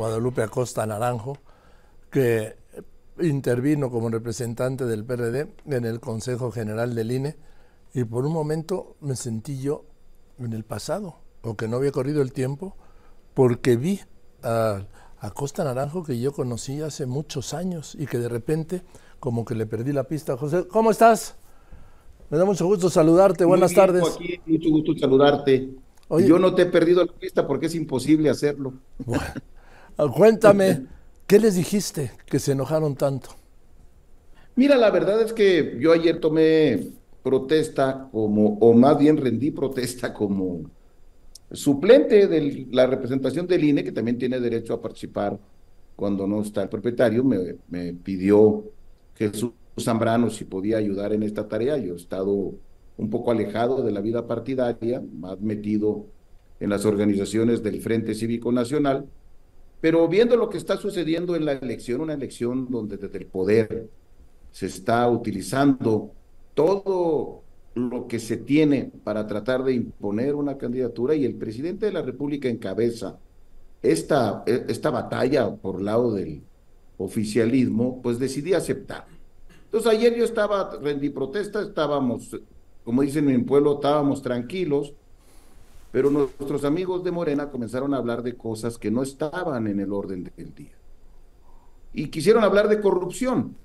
Guadalupe Acosta Naranjo, que intervino como representante del PRD en el Consejo General del INE y por un momento me sentí yo en el pasado, o que no había corrido el tiempo, porque vi a, Acosta Naranjo que yo conocí hace muchos años y que de repente como que le perdí la pista. José, ¿cómo estás? Me da mucho gusto saludarte. Buenas tardes. mucho gusto saludarte. Yo no te he perdido la pista porque es imposible hacerlo. Cuéntame, ¿qué les dijiste que se enojaron tanto? Mira, la verdad es que yo ayer tomé protesta como, o más bien rendí protesta como suplente de la representación del INE, que también tiene derecho a participar cuando no está el propietario, me, me pidió Jesús Zambrano si podía ayudar en esta tarea. Yo he estado un poco alejado de la vida partidaria, más metido en las organizaciones del Frente Cívico Nacional, pero viendo lo que está sucediendo en la elección, una elección donde desde el poder se está utilizando todo lo que se tiene para tratar de imponer una candidatura y el presidente de la República encabeza esta, esta batalla por lado del oficialismo, pues decidí aceptar. Entonces ayer yo estaba, rendí protesta, estábamos, como dicen en mi pueblo, estábamos tranquilos, pero nuestros amigos de Morena comenzaron a hablar de cosas que no estaban en el orden del día. Y quisieron hablar de corrupción.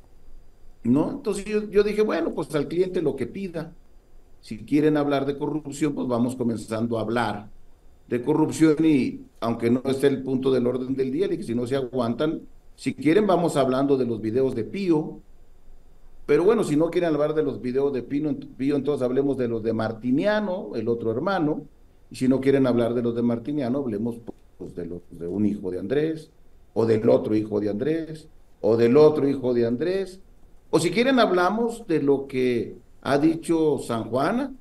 ¿no? Entonces yo, dije, bueno, pues al cliente lo que pida. Si quieren hablar de corrupción, pues vamos comenzando a hablar de corrupción y aunque no esté el punto del orden del día, y que si no se aguantan, si quieren vamos hablando de los videos de Pío, pero bueno, si no quieren hablar de los videos de Pío, entonces hablemos de los de Martiniano, el otro hermano, y si no quieren hablar de los de Martiniano, hablemos pues, de, los, de un hijo de Andrés, o del otro hijo de Andrés, o del otro hijo de Andrés, o si quieren hablamos de lo que ha dicho San Juana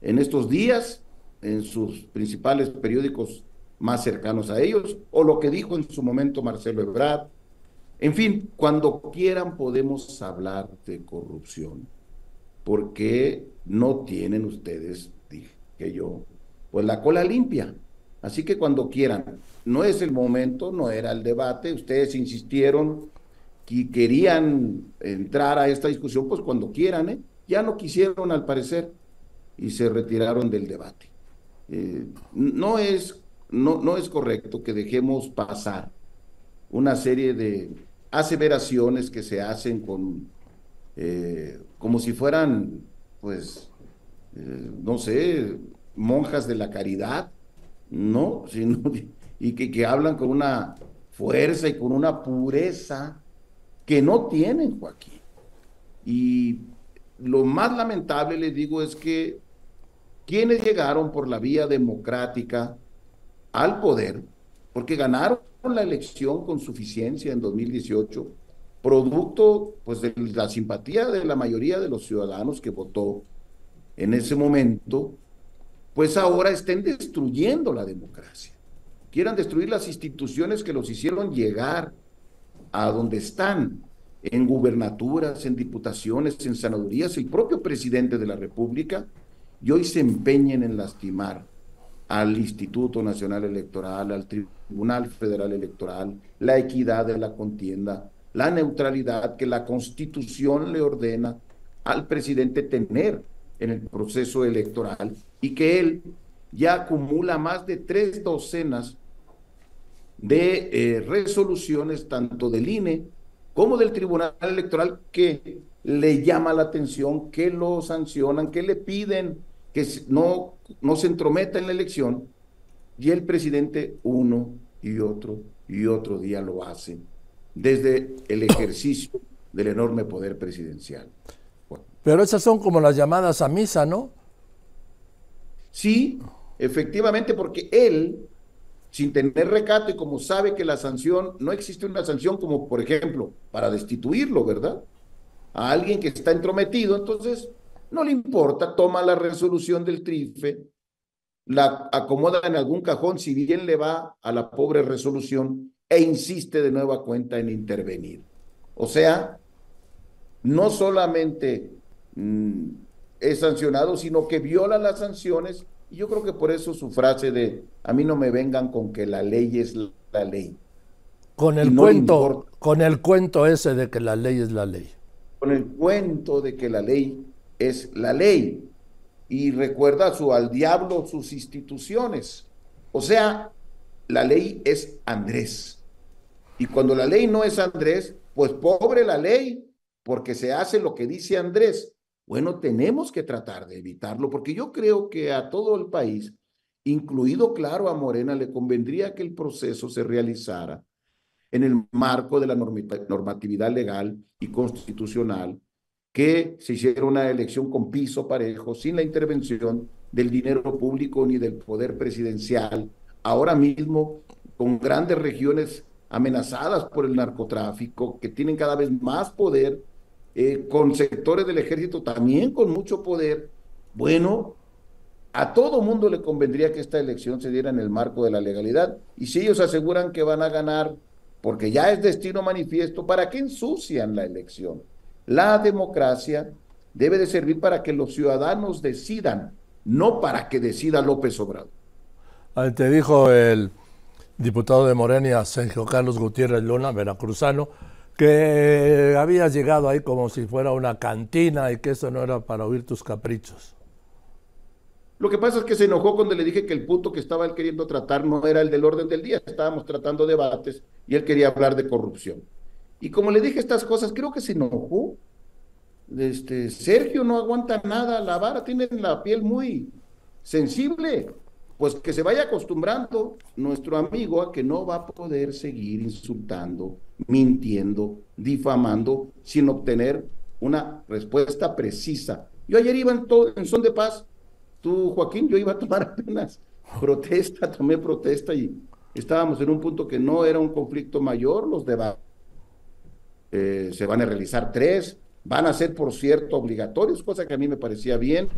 en estos días, en sus principales periódicos más cercanos a ellos, o lo que dijo en su momento Marcelo Ebrard. En fin, cuando quieran podemos hablar de corrupción, porque no tienen ustedes, dije yo, pues la cola limpia. Así que cuando quieran, no es el momento, no era el debate, ustedes insistieron que querían entrar a esta discusión, pues cuando quieran, ¿eh? ya no quisieron al parecer y se retiraron del debate. Eh, no, es, no, no es correcto que dejemos pasar una serie de aseveraciones que se hacen con, eh, como si fueran, pues, no sé, monjas de la caridad, ¿no? Sino, y que, que hablan con una fuerza y con una pureza que no tienen, Joaquín. Y lo más lamentable, les digo, es que quienes llegaron por la vía democrática al poder, porque ganaron la elección con suficiencia en 2018, producto pues de la simpatía de la mayoría de los ciudadanos que votó en ese momento, pues ahora estén destruyendo la democracia. Quieran destruir las instituciones que los hicieron llegar a donde están, en gubernaturas, en diputaciones, en senadurías, el propio presidente de la República, y hoy se empeñen en lastimar al Instituto Nacional Electoral, al Tribunal Federal Electoral, la equidad de la contienda, la neutralidad que la Constitución le ordena al presidente tener en el proceso electoral y que él ya acumula más de tres docenas de eh, resoluciones tanto del INE como del Tribunal Electoral que le llama la atención, que lo sancionan, que le piden que no, no se entrometa en la elección y el presidente uno y otro y otro día lo hace desde el ejercicio del enorme poder presidencial. Pero esas son como las llamadas a misa, ¿no? Sí, efectivamente, porque él sin tener recato y como sabe que la sanción, no existe una sanción como, por ejemplo, para destituirlo, ¿verdad? A alguien que está entrometido, entonces no le importa, toma la resolución del trife, la acomoda en algún cajón, si bien le va a la pobre resolución, e insiste de nueva cuenta en intervenir. O sea, no solamente mm, es sancionado, sino que viola las sanciones y yo creo que por eso su frase de a mí no me vengan con que la ley es la ley. Con el, cuento, con el cuento ese de que la ley es la ley. Con el cuento de que la ley es la ley. Y recuerda su al diablo sus instituciones. O sea, la ley es Andrés. Y cuando la ley no es Andrés, pues pobre la ley, porque se hace lo que dice Andrés. Bueno, tenemos que tratar de evitarlo, porque yo creo que a todo el país, incluido, claro, a Morena, le convendría que el proceso se realizara en el marco de la normatividad legal y constitucional, que se hiciera una elección con piso parejo, sin la intervención del dinero público ni del poder presidencial, ahora mismo con grandes regiones amenazadas por el narcotráfico, que tienen cada vez más poder eh, con sectores del ejército también con mucho poder, bueno, a todo mundo le convendría que esta elección se diera en el marco de la legalidad. Y si ellos aseguran que van a ganar, porque ya es destino manifiesto, ¿para qué ensucian la elección? La democracia debe de servir para que los ciudadanos decidan, no para que decida López Obrador. Te dijo el diputado de Morenia, Sergio Carlos Gutiérrez Luna, veracruzano, que habías llegado ahí como si fuera una cantina y que eso no era para oír tus caprichos. Lo que pasa es que se enojó cuando le dije que el punto que estaba él queriendo tratar no era el del orden del día, estábamos tratando debates y él quería hablar de corrupción. Y como le dije estas cosas, creo que se enojó. Este, Sergio no aguanta nada, la vara tiene la piel muy sensible pues que se vaya acostumbrando nuestro amigo a que no va a poder seguir insultando, mintiendo, difamando, sin obtener una respuesta precisa. Yo ayer iba en, todo, en son de paz, tú Joaquín, yo iba a tomar apenas protesta, tomé protesta y estábamos en un punto que no era un conflicto mayor, los debates eh, se van a realizar tres, van a ser, por cierto, obligatorios, cosa que a mí me parecía bien,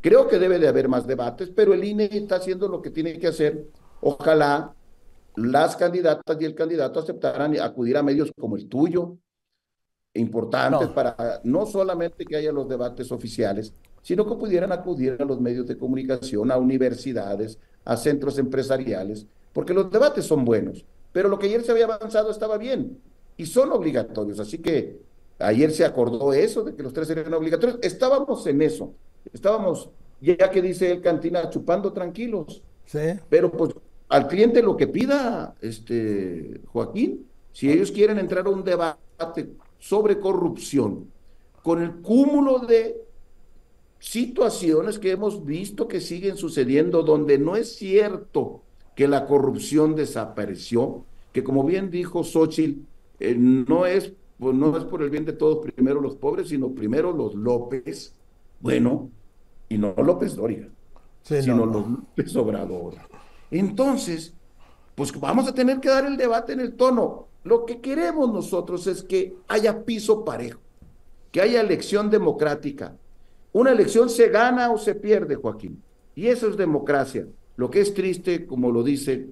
Creo que debe de haber más debates, pero el INE está haciendo lo que tiene que hacer. Ojalá las candidatas y el candidato aceptaran acudir a medios como el tuyo, importantes para no solamente que haya los debates oficiales, sino que pudieran acudir a los medios de comunicación, a universidades, a centros empresariales, porque los debates son buenos, pero lo que ayer se había avanzado estaba bien y son obligatorios. Así que ayer se acordó eso, de que los tres serían obligatorios. Estábamos en eso. Estábamos, ya que dice el cantina, chupando tranquilos. Sí. Pero pues al cliente lo que pida, este, Joaquín, si ellos quieren entrar a un debate sobre corrupción, con el cúmulo de situaciones que hemos visto que siguen sucediendo donde no es cierto que la corrupción desapareció, que como bien dijo Xochitl, eh, no, es, pues, no es por el bien de todos primero los pobres, sino primero los López, bueno, y no López Doria, sino López Obrador. Entonces, pues vamos a tener que dar el debate en el tono. Lo que queremos nosotros es que haya piso parejo, que haya elección democrática. Una elección se gana o se pierde, Joaquín. Y eso es democracia. Lo que es triste, como lo dice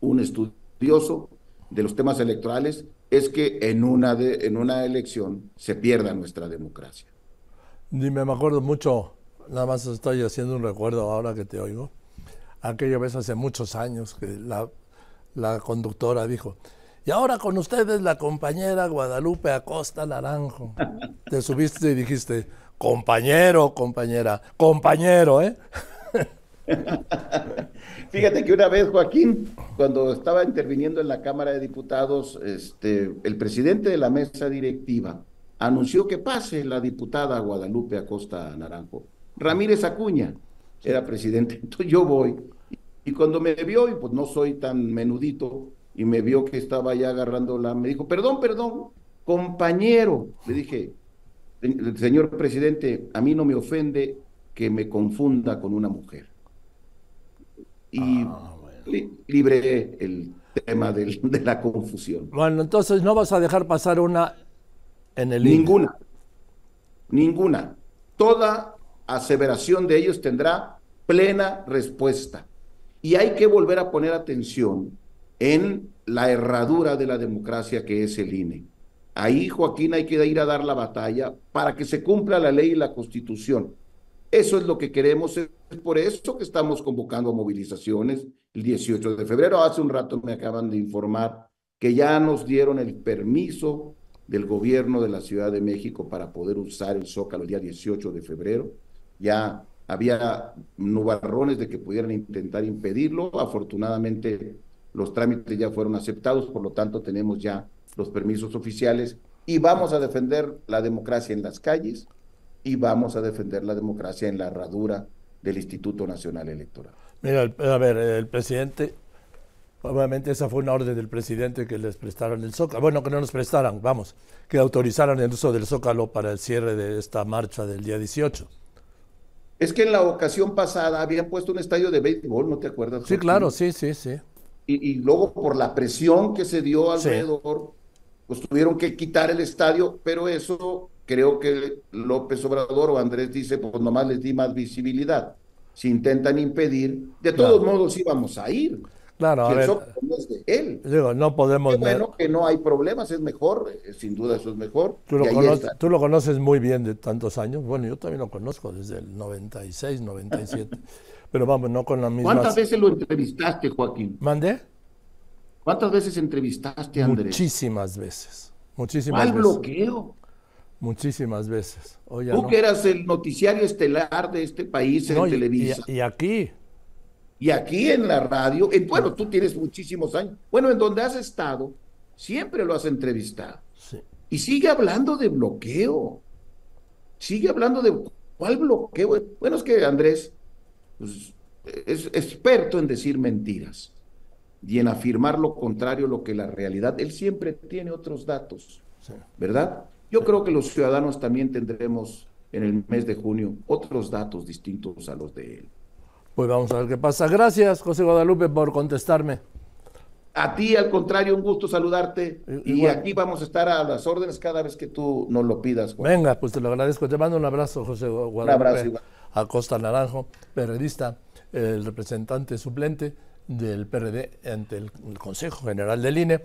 un estudioso de los temas electorales, es que en una, de, en una elección se pierda nuestra democracia. Dime, me acuerdo mucho, nada más estoy haciendo un recuerdo ahora que te oigo. Aquella vez hace muchos años que la, la conductora dijo, y ahora con ustedes la compañera Guadalupe Acosta Naranjo. Te subiste y dijiste, compañero, compañera, compañero, ¿eh? Fíjate que una vez, Joaquín, cuando estaba interviniendo en la Cámara de Diputados, este, el presidente de la mesa directiva anunció que pase la diputada Guadalupe Acosta Naranjo. Ramírez Acuña era presidente, entonces yo voy. Y cuando me vio, y pues no soy tan menudito, y me vio que estaba ya agarrando la, me dijo, perdón, perdón, compañero. Le dije, señor presidente, a mí no me ofende que me confunda con una mujer. Y ah, libré el tema de la confusión. Bueno, entonces no vas a dejar pasar una Ninguna. Ninguna. Toda aseveración de ellos tendrá plena respuesta. Y hay que volver a poner atención en la herradura de la democracia que es el INE. Ahí, Joaquín, hay que ir a dar la batalla para que se cumpla la ley y la constitución. Eso es lo que queremos, es por eso que estamos convocando movilizaciones el 18 de febrero. Hace un rato me acaban de informar que ya nos dieron el permiso del gobierno de la Ciudad de México para poder usar el Zócalo el día 18 de febrero. Ya había nubarrones de que pudieran intentar impedirlo. Afortunadamente los trámites ya fueron aceptados, por lo tanto tenemos ya los permisos oficiales y vamos a defender la democracia en las calles y vamos a defender la democracia en la herradura del Instituto Nacional Electoral. Mira, a ver, el presidente, obviamente esa fue una orden del presidente que les prestaran el Zócalo, bueno, que no nos prestaran, vamos, que autorizaran el uso del Zócalo para el cierre de esta marcha del día 18. Es que en la ocasión pasada habían puesto un estadio de béisbol, ¿no te acuerdas? Sí, claro, sí, sí, sí. Y, luego por la presión que se dio alrededor, pues tuvieron que quitar el estadio, pero eso creo que López Obrador o Andrés dice, pues nomás les di más visibilidad. Si intentan impedir, de todos modos íbamos a ir. Claro, a ver, es de él. Digo, no podemos... bueno que no hay problemas, es mejor, eh, sin duda eso es mejor. Tú lo, conoces, tú lo, conoces, muy bien de tantos años, bueno, yo también lo conozco desde el 96, 97, pero vamos, no con la misma... ¿Cuántas veces lo entrevistaste, Joaquín? ¿Mandé? ¿Cuántas veces entrevistaste a Andrés? Muchísimas veces, muchísimas ¿Cuál bloqueo? Muchísimas veces. Tú que eras el noticiario estelar de este país en Televisa. y aquí, y aquí en la radio, en, bueno, tú tienes muchísimos años, bueno, en donde has estado, siempre lo has entrevistado. Y sigue hablando de bloqueo. Sigue hablando de cuál bloqueo. Bueno, es que Andrés pues, es experto en decir mentiras y en afirmar lo contrario, lo que la realidad. Él siempre tiene otros datos, ¿verdad? Yo creo que los ciudadanos también tendremos en el mes de junio otros datos distintos a los de él. Pues vamos a ver qué pasa. Gracias, José Guadalupe, por contestarme. A ti, al contrario, un gusto saludarte. Y, aquí vamos a estar a las órdenes cada vez que tú nos lo pidas. Venga, pues te lo agradezco. Te mando un abrazo, José Guadalupe. Un abrazo, igual. Acosta Naranjo, periodista, el representante suplente del PRD ante el Consejo General del INE.